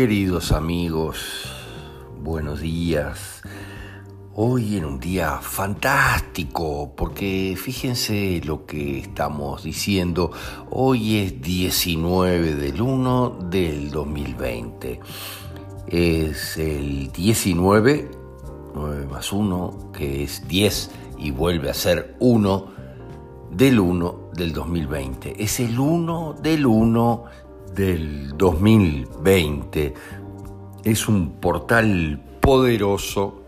Queridos amigos, buenos días. Hoy en un día fantástico, porque fíjense lo que estamos diciendo. Hoy es 19 del 1 del 2020. Es el 19, 9 más 1, que es 10 y vuelve a ser 1 del 1 del 2020. Es el 1 del 1 del 2020 es un portal poderoso,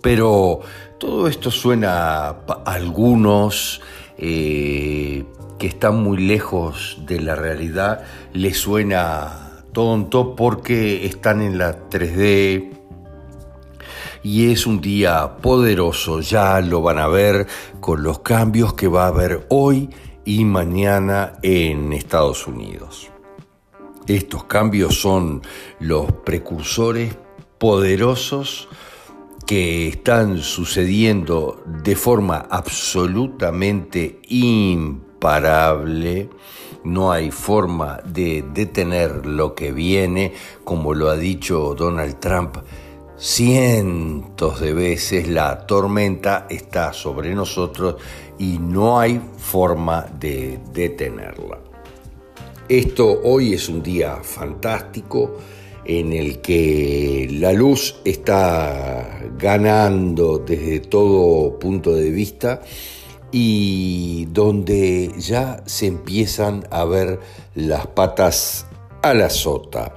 pero todo esto suena a algunos eh, que están muy lejos de la realidad, les suena tonto porque están en la 3D, y es un día poderoso, ya lo van a ver con los cambios que va a haber hoy y mañana en Estados Unidos. Estos cambios son los precursores poderosos que están sucediendo de forma absolutamente imparable. No hay forma de detener lo que viene, como lo ha dicho Donald Trump cientos de veces. La tormenta está sobre nosotros y no hay forma de detenerla. Esto hoy es un día fantástico en el que la luz está ganando desde todo punto de vista y donde ya se empiezan a ver las patas a la sota.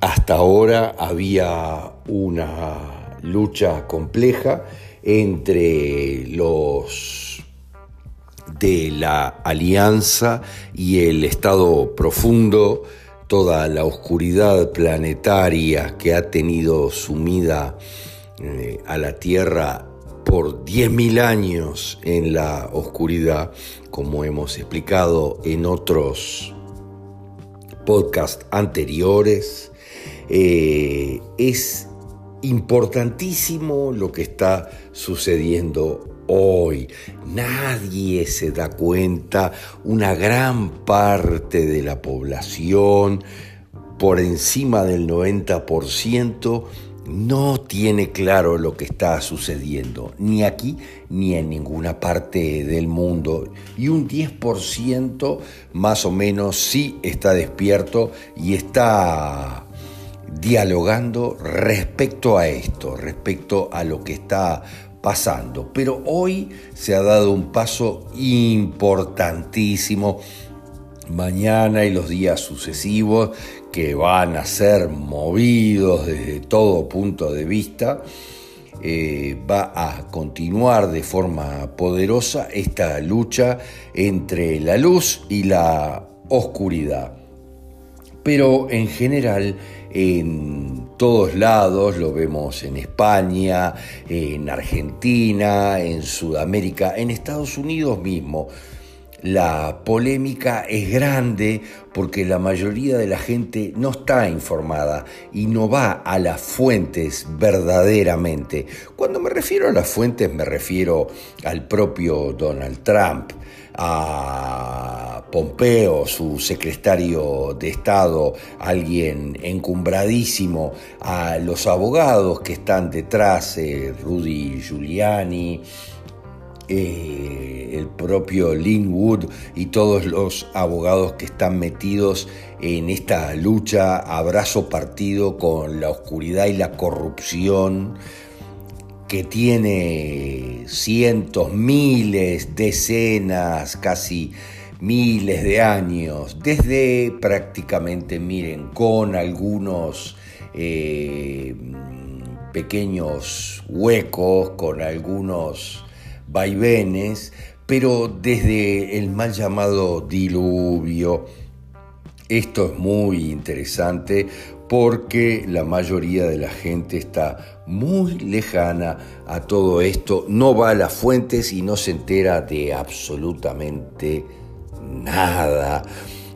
Hasta ahora había una lucha compleja entre los de la alianza y el estado profundo, toda la oscuridad planetaria que ha tenido sumida eh, a la Tierra por 10.000 años en la oscuridad, como hemos explicado en otros podcasts anteriores, eh, es importantísimo lo que está sucediendo hoy. Nadie se da cuenta, una gran parte de la población, por encima del 90%, no tiene claro lo que está sucediendo, ni aquí ni en ninguna parte del mundo. Y un 10% más o menos sí está despierto y está dialogando respecto a esto, respecto a lo que está pasando. Pero hoy se ha dado un paso importantísimo. Mañana y los días sucesivos que van a ser movidos desde todo punto de vista. Eh, va a continuar de forma poderosa esta lucha entre la luz y la oscuridad. Pero en general en todos lados, lo vemos en España, en Argentina, en Sudamérica, en Estados Unidos mismo. La polémica es grande porque la mayoría de la gente no está informada y no va a las fuentes verdaderamente. Cuando me refiero a las fuentes me refiero al propio Donald Trump, a Pompeo, su secretario de Estado, alguien encumbradísimo, a los abogados que están detrás, eh, Rudy Giuliani, eh, el propio Linwood y todos los abogados que están metidos en esta lucha abrazo partido con la oscuridad y la corrupción que tiene cientos, miles, decenas, casi miles de años, desde prácticamente, miren, con algunos eh, pequeños huecos, con algunos vaivenes, pero desde el mal llamado diluvio. Esto es muy interesante porque la mayoría de la gente está muy lejana a todo esto, no va a las fuentes y no se entera de absolutamente nada.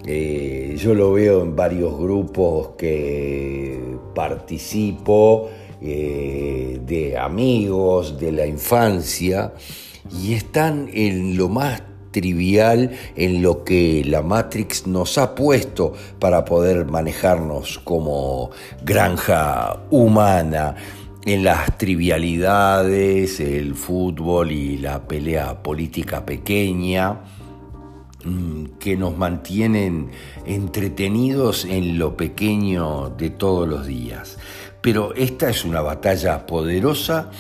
Eh, yo lo veo en varios grupos que participo, eh, de amigos de la infancia, y están en lo más trivial en lo que la Matrix nos ha puesto para poder manejarnos como granja humana en las trivialidades, el fútbol y la pelea política pequeña mm, que nos mantienen entretenidos en lo pequeño de todos los días. Pero esta es una batalla poderosa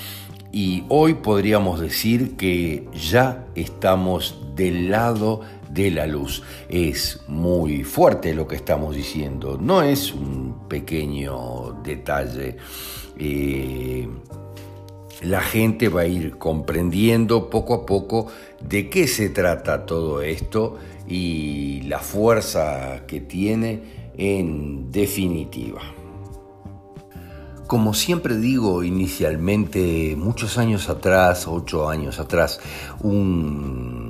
y hoy podríamos decir que ya estamos del lado de la luz. Es muy fuerte lo que estamos diciendo, no es un pequeño detalle. Eh, la gente va a ir comprendiendo poco a poco de qué se trata todo esto y la fuerza que tiene en definitiva. Como siempre digo inicialmente, muchos años atrás, ocho años atrás, un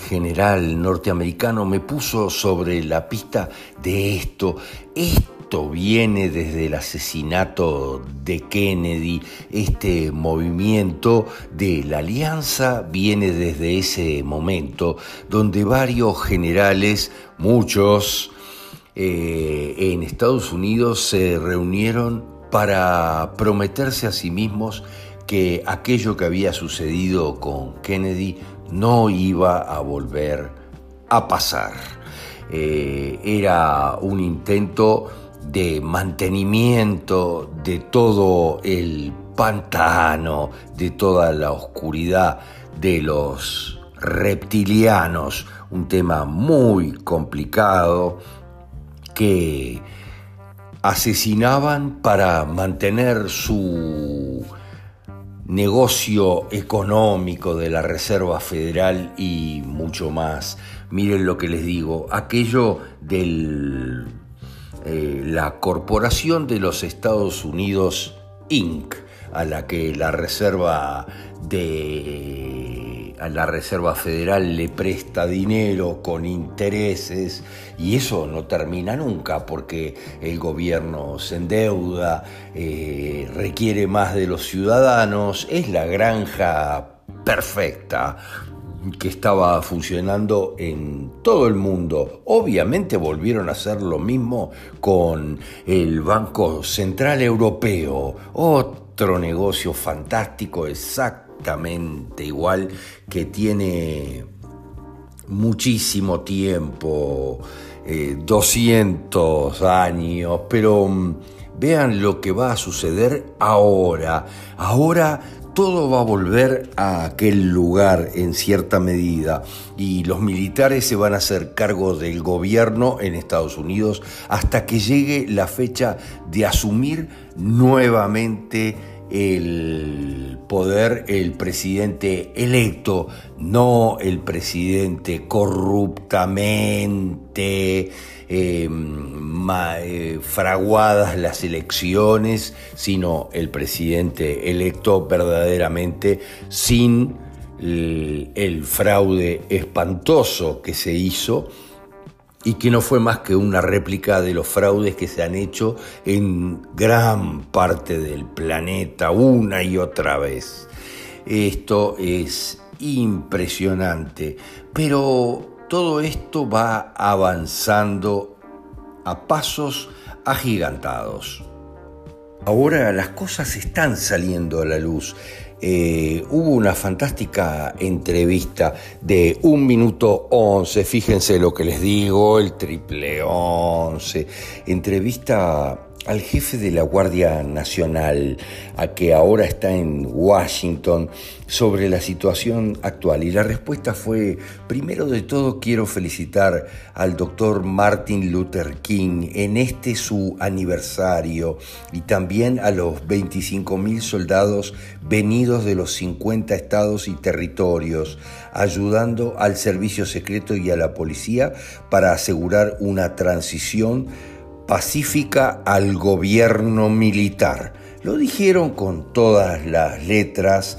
general norteamericano me puso sobre la pista de esto. Esto viene desde el asesinato de Kennedy, este movimiento de la alianza viene desde ese momento, donde varios generales, muchos, eh, en Estados Unidos se reunieron para prometerse a sí mismos que aquello que había sucedido con Kennedy no iba a volver a pasar. Eh, era un intento de mantenimiento de todo el pantano, de toda la oscuridad de los reptilianos, un tema muy complicado que asesinaban para mantener su negocio económico de la Reserva Federal y mucho más. Miren lo que les digo, aquello de eh, la Corporación de los Estados Unidos Inc., a la que la Reserva de la Reserva Federal le presta dinero con intereses y eso no termina nunca porque el gobierno se endeuda, eh, requiere más de los ciudadanos, es la granja perfecta que estaba funcionando en todo el mundo. Obviamente volvieron a hacer lo mismo con el Banco Central Europeo, otro negocio fantástico, exacto igual, que tiene muchísimo tiempo, 200 eh, años, pero mm, vean lo que va a suceder ahora. Ahora todo va a volver a aquel lugar en cierta medida y los militares se van a hacer cargo del gobierno en Estados Unidos hasta que llegue la fecha de asumir nuevamente el poder el presidente electo, no el presidente corruptamente em, eh, fraguadas las elecciones, sino el presidente electo verdaderamente sin el fraude espantoso que se hizo y que no fue más que una réplica de los fraudes que se han hecho en gran parte del planeta una y otra vez. Esto es impresionante, pero todo esto va avanzando a pasos agigantados. Ahora las cosas están saliendo a la luz. Eh, hubo una fantástica entrevista de un minuto once, fíjense lo que les digo, el triple once, entrevista al jefe de la Guardia Nacional, a que ahora está en Washington, sobre la situación actual. Y la respuesta fue, primero de todo quiero felicitar al doctor Martin Luther King en este su aniversario y también a los 25 mil soldados venidos de los 50 estados y territorios, ayudando al servicio secreto y a la policía para asegurar una transición pacífica al gobierno militar. Lo dijeron con todas las letras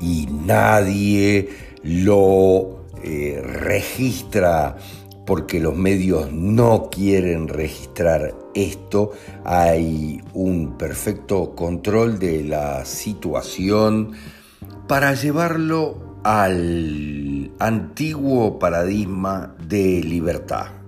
y nadie lo eh, registra porque los medios no quieren registrar esto. Hay un perfecto control de la situación para llevarlo al antiguo paradigma de libertad.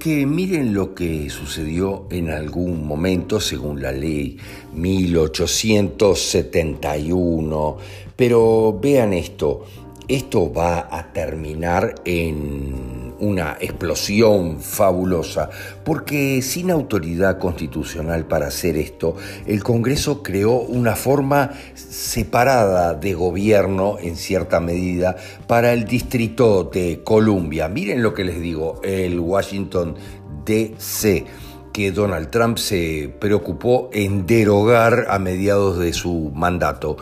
Que miren lo que sucedió en algún momento según la ley 1871, pero vean esto, esto va a terminar en una explosión fabulosa, porque sin autoridad constitucional para hacer esto, el Congreso creó una forma separada de gobierno en cierta medida para el distrito de Columbia. Miren lo que les digo, el Washington DC que Donald Trump se preocupó en derogar a mediados de su mandato.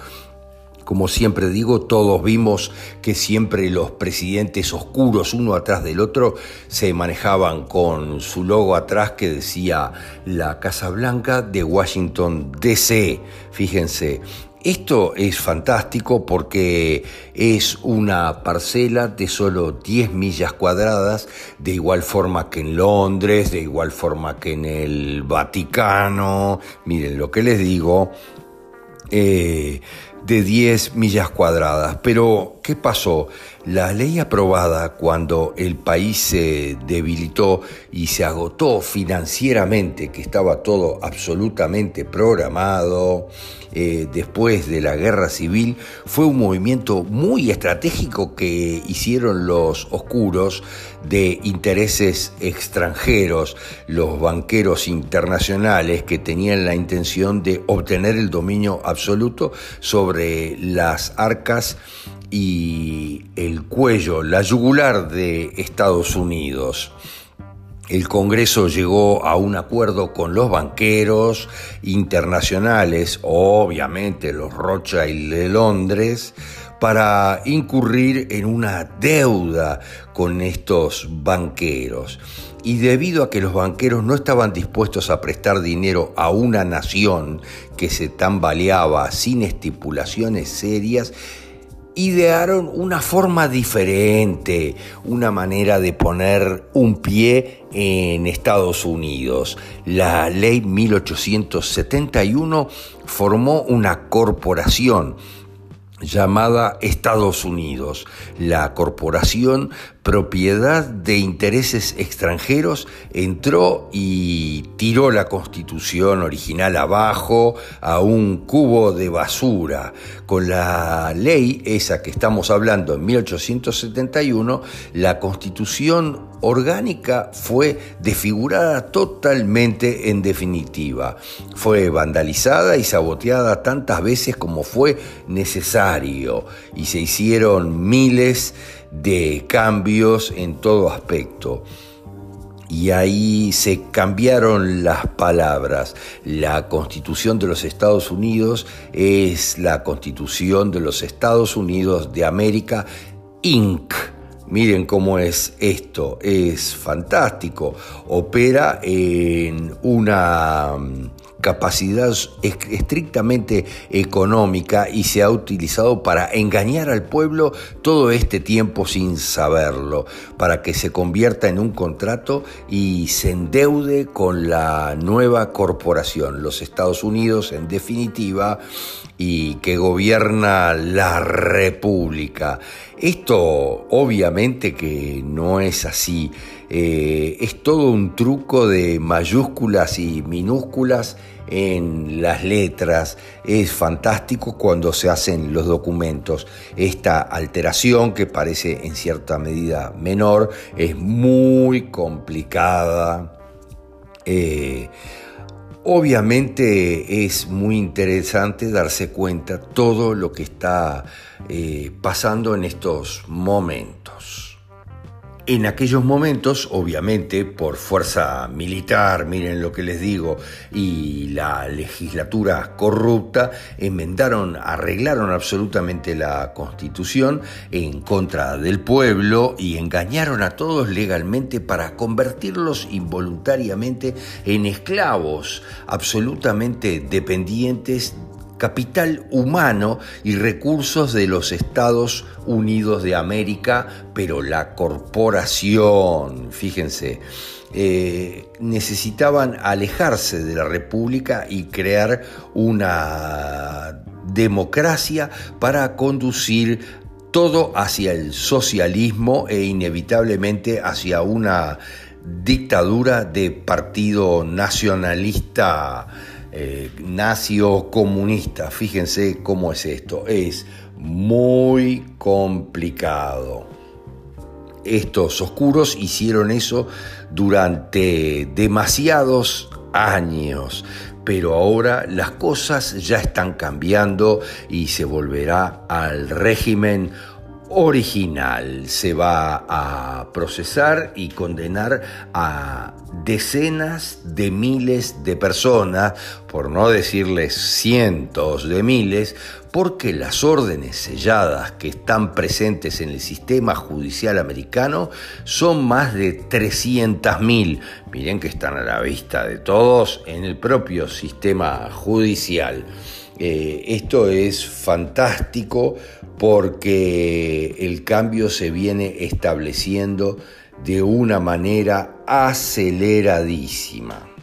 Como siempre digo, todos vimos que siempre los presidentes oscuros, uno atrás del otro, se manejaban con su logo atrás que decía la Casa Blanca de Washington, D.C. Fíjense, esto es fantástico porque es una parcela de solo 10 millas cuadradas, de igual forma que en Londres, de igual forma que en el Vaticano. Miren lo que les digo. Eh, de 10 millas cuadradas. Pero, ¿qué pasó? La ley aprobada cuando el país se debilitó y se agotó financieramente, que estaba todo absolutamente programado, eh, después de la guerra civil, fue un movimiento muy estratégico que hicieron los oscuros de intereses extranjeros, los banqueros internacionales que tenían la intención de obtener el dominio absoluto sobre las arcas y el cuello, la yugular de Estados Unidos. El Congreso llegó a un acuerdo con los banqueros internacionales, obviamente los Rothschild de Londres, para incurrir en una deuda con estos banqueros. Y debido a que los banqueros no estaban dispuestos a prestar dinero a una nación que se tambaleaba sin estipulaciones serias, idearon una forma diferente, una manera de poner un pie en Estados Unidos. La ley 1871 formó una corporación llamada Estados Unidos, la corporación propiedad de intereses extranjeros, entró y tiró la constitución original abajo a un cubo de basura. Con la ley esa que estamos hablando en 1871, la constitución orgánica fue desfigurada totalmente en definitiva. Fue vandalizada y saboteada tantas veces como fue necesario y se hicieron miles de cambios en todo aspecto. Y ahí se cambiaron las palabras. La constitución de los Estados Unidos es la constitución de los Estados Unidos de América, Inc. Miren cómo es esto, es fantástico. Opera en una capacidad estrictamente económica y se ha utilizado para engañar al pueblo todo este tiempo sin saberlo, para que se convierta en un contrato y se endeude con la nueva corporación, los Estados Unidos en definitiva, y que gobierna la República. Esto obviamente que no es así, eh, es todo un truco de mayúsculas y minúsculas en las letras, es fantástico cuando se hacen los documentos. Esta alteración, que parece en cierta medida menor, es muy complicada. Eh, Obviamente es muy interesante darse cuenta todo lo que está eh, pasando en estos momentos. En aquellos momentos, obviamente, por fuerza militar, miren lo que les digo, y la legislatura corrupta, enmendaron, arreglaron absolutamente la constitución en contra del pueblo y engañaron a todos legalmente para convertirlos involuntariamente en esclavos absolutamente dependientes capital humano y recursos de los Estados Unidos de América, pero la corporación, fíjense, eh, necesitaban alejarse de la República y crear una democracia para conducir todo hacia el socialismo e inevitablemente hacia una dictadura de partido nacionalista, eh, comunista. Fíjense cómo es esto, es muy complicado. Estos oscuros hicieron eso durante demasiados años, pero ahora las cosas ya están cambiando y se volverá al régimen original. Se va a procesar y condenar a decenas de miles de personas, por no decirles cientos de miles, porque las órdenes selladas que están presentes en el sistema judicial americano son más de 300.000. Miren que están a la vista de todos en el propio sistema judicial. Eh, esto es fantástico porque el cambio se viene estableciendo de una manera aceleradísima.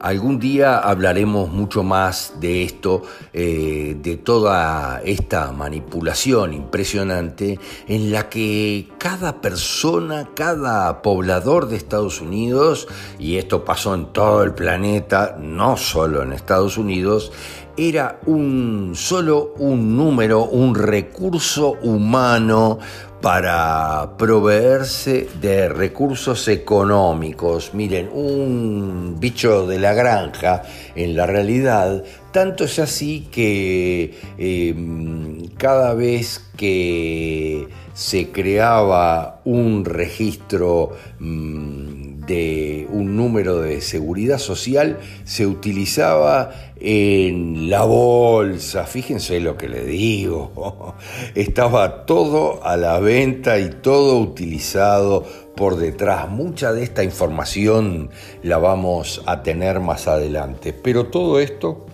Algún día hablaremos mucho más de esto, eh, de toda esta manipulación impresionante en la que cada persona, cada poblador de Estados Unidos, y esto pasó en todo el planeta, no solo en Estados Unidos, era un solo un número, un recurso humano para proveerse de recursos económicos. Miren, un bicho de la granja, en la realidad, tanto es así que em, cada vez que se creaba un registro mm, de un número de seguridad social, se utilizaba en la bolsa, fíjense lo que le digo, estaba todo a la venta y todo utilizado por detrás. Mucha de esta información la vamos a tener más adelante, pero todo esto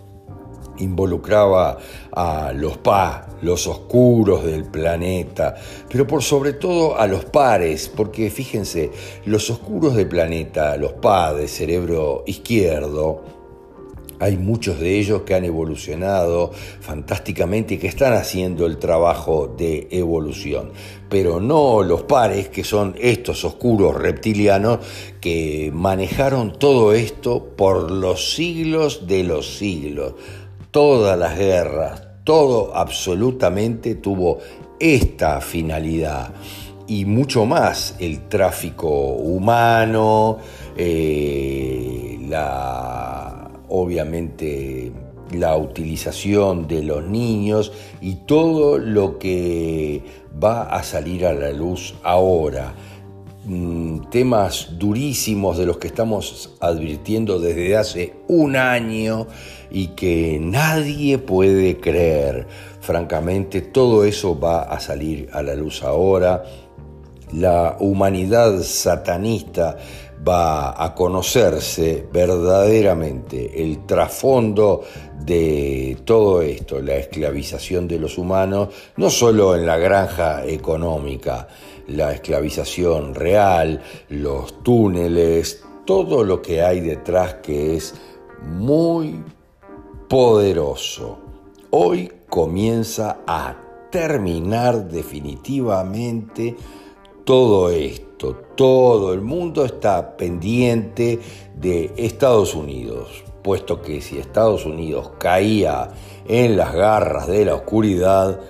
involucraba a los pa, los oscuros del planeta, pero por sobre todo a los pares, porque fíjense, los oscuros del planeta, los pa de cerebro izquierdo, hay muchos de ellos que han evolucionado fantásticamente y que están haciendo el trabajo de evolución, pero no los pares que son estos oscuros reptilianos que manejaron todo esto por los siglos de los siglos. Todas las guerras, todo absolutamente tuvo esta finalidad y mucho más el tráfico humano, eh, la obviamente la utilización de los niños y todo lo que va a salir a la luz ahora. Mm, temas durísimos de los que estamos advirtiendo desde hace un año y que nadie puede creer. Francamente, todo eso va a salir a la luz ahora. La humanidad satanista va a conocerse verdaderamente el trasfondo de todo esto, la esclavización de los humanos, no solo en la granja económica, la esclavización real, los túneles, todo lo que hay detrás que es muy poderoso. Hoy comienza a terminar definitivamente todo esto. Todo el mundo está pendiente de Estados Unidos, puesto que si Estados Unidos caía en las garras de la oscuridad,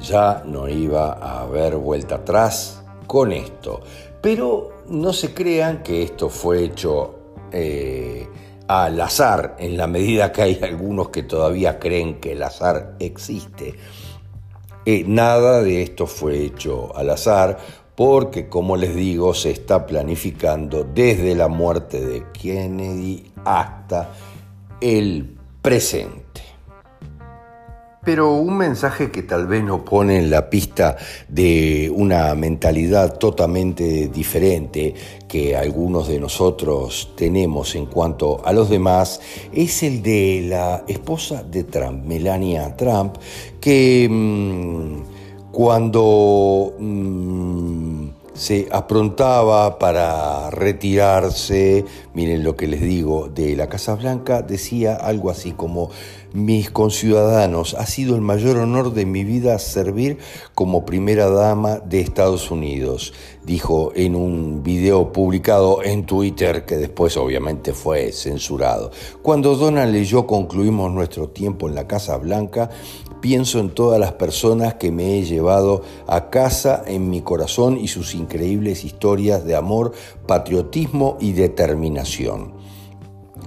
ya no iba a haber vuelta atrás con esto. Pero no se crean que esto fue hecho eh, al azar, en la medida que hay algunos que todavía creen que el azar existe. Eh, nada de esto fue hecho al azar porque como les digo se está planificando desde la muerte de Kennedy hasta el presente. Pero un mensaje que tal vez nos pone en la pista de una mentalidad totalmente diferente que algunos de nosotros tenemos en cuanto a los demás es el de la esposa de Trump, Melania Trump, que... Mm, cuando mm, se aprontaba para retirarse, miren lo que les digo, de la Casa Blanca, decía algo así como, mis conciudadanos, ha sido el mayor honor de mi vida servir como primera dama de Estados Unidos, dijo en un video publicado en Twitter que después obviamente fue censurado. Cuando Donald y yo concluimos nuestro tiempo en la Casa Blanca, pienso en todas las personas que me he llevado a casa en mi corazón y sus increíbles historias de amor, patriotismo y determinación.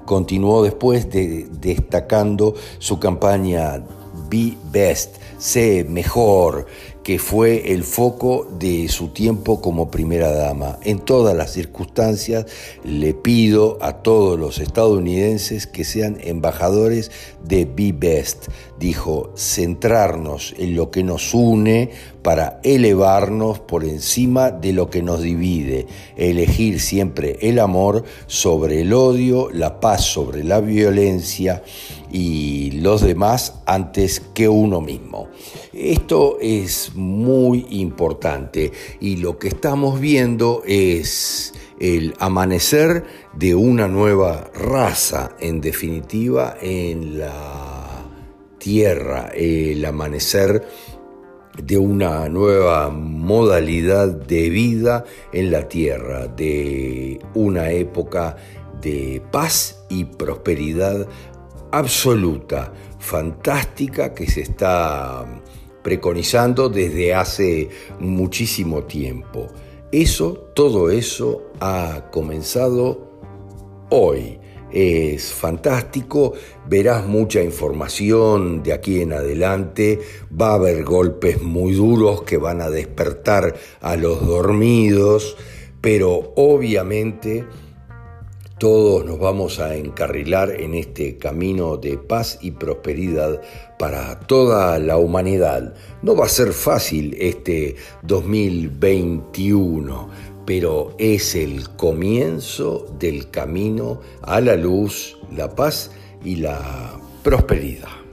Continuó después de, destacando su campaña Be Best, sé mejor, que fue el foco de su tiempo como primera dama. En todas las circunstancias le pido a todos los estadounidenses que sean embajadores de Be Best. Dijo, centrarnos en lo que nos une para elevarnos por encima de lo que nos divide, elegir siempre el amor sobre el odio, la paz sobre la violencia y los demás antes que uno mismo. Esto es muy importante y lo que estamos viendo es el amanecer de una nueva raza, en definitiva, en la tierra, el amanecer de una nueva modalidad de vida en la tierra, de una época de paz y prosperidad absoluta, fantástica, que se está preconizando desde hace muchísimo tiempo. Eso, todo eso ha comenzado hoy. Es fantástico, verás mucha información de aquí en adelante, va a haber golpes muy duros que van a despertar a los dormidos, pero obviamente todos nos vamos a encarrilar en este camino de paz y prosperidad para toda la humanidad. No va a ser fácil este 2021, pero es el comienzo del camino a la luz, la paz y la prosperidad.